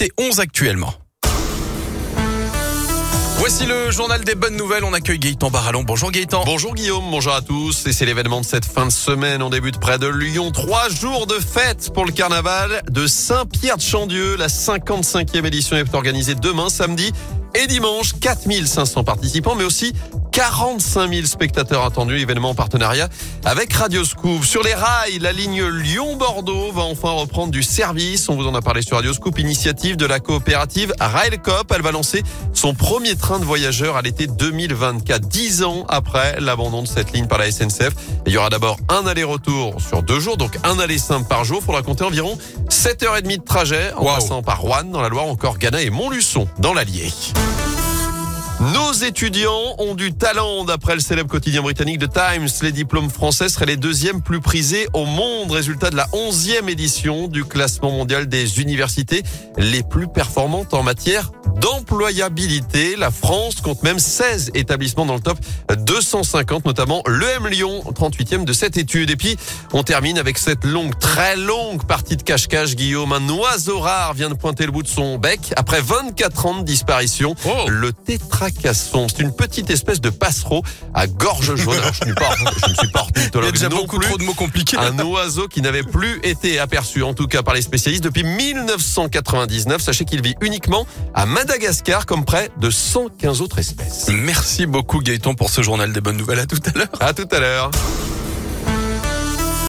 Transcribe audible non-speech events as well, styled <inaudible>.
et 11 actuellement. Voici le journal des bonnes nouvelles. On accueille Gaëtan Barallon. Bonjour Gaëtan. Bonjour Guillaume, bonjour à tous. Et c'est l'événement de cette fin de semaine. On débute près de Lyon. Trois jours de fête pour le carnaval de Saint-Pierre-de-Chandieu. La 55e édition est organisée demain samedi et dimanche. 4500 participants, mais aussi 45 000 spectateurs attendus. Événement en partenariat avec Radio Scoop. Sur les rails, la ligne Lyon-Bordeaux va enfin reprendre du service. On vous en a parlé sur Radio Scoop. Initiative de la coopérative Railcoop. Elle va lancer son premier train de voyageurs à l'été 2024. Dix ans après l'abandon de cette ligne par la SNCF. il y aura d'abord un aller-retour sur deux jours. Donc un aller simple par jour. Il faudra compter environ 7h30 de trajet en passant par Rouen dans la Loire, encore Ghana et Montluçon dans l'Allier. Bye. Nos étudiants ont du talent. D'après le célèbre quotidien britannique The Times, les diplômes français seraient les deuxièmes plus prisés au monde. Résultat de la onzième édition du classement mondial des universités les plus performantes en matière d'employabilité. La France compte même 16 établissements dans le top 250, notamment l'EM Lyon, 38e de cette étude. Et puis, on termine avec cette longue, très longue partie de cache-cache. Guillaume, un oiseau rare vient de pointer le bout de son bec. Après 24 ans de disparition, oh. le c'est une petite espèce de passereau à gorge jaune. je, ne suis pas <laughs> Il y a déjà beaucoup trop de mots compliqués. Un oiseau qui n'avait plus été aperçu, en tout cas par les spécialistes, depuis 1999. Sachez qu'il vit uniquement à Madagascar comme près de 115 autres espèces. Merci beaucoup Gaëtan pour ce journal des bonnes nouvelles. À tout à l'heure. À tout à l'heure.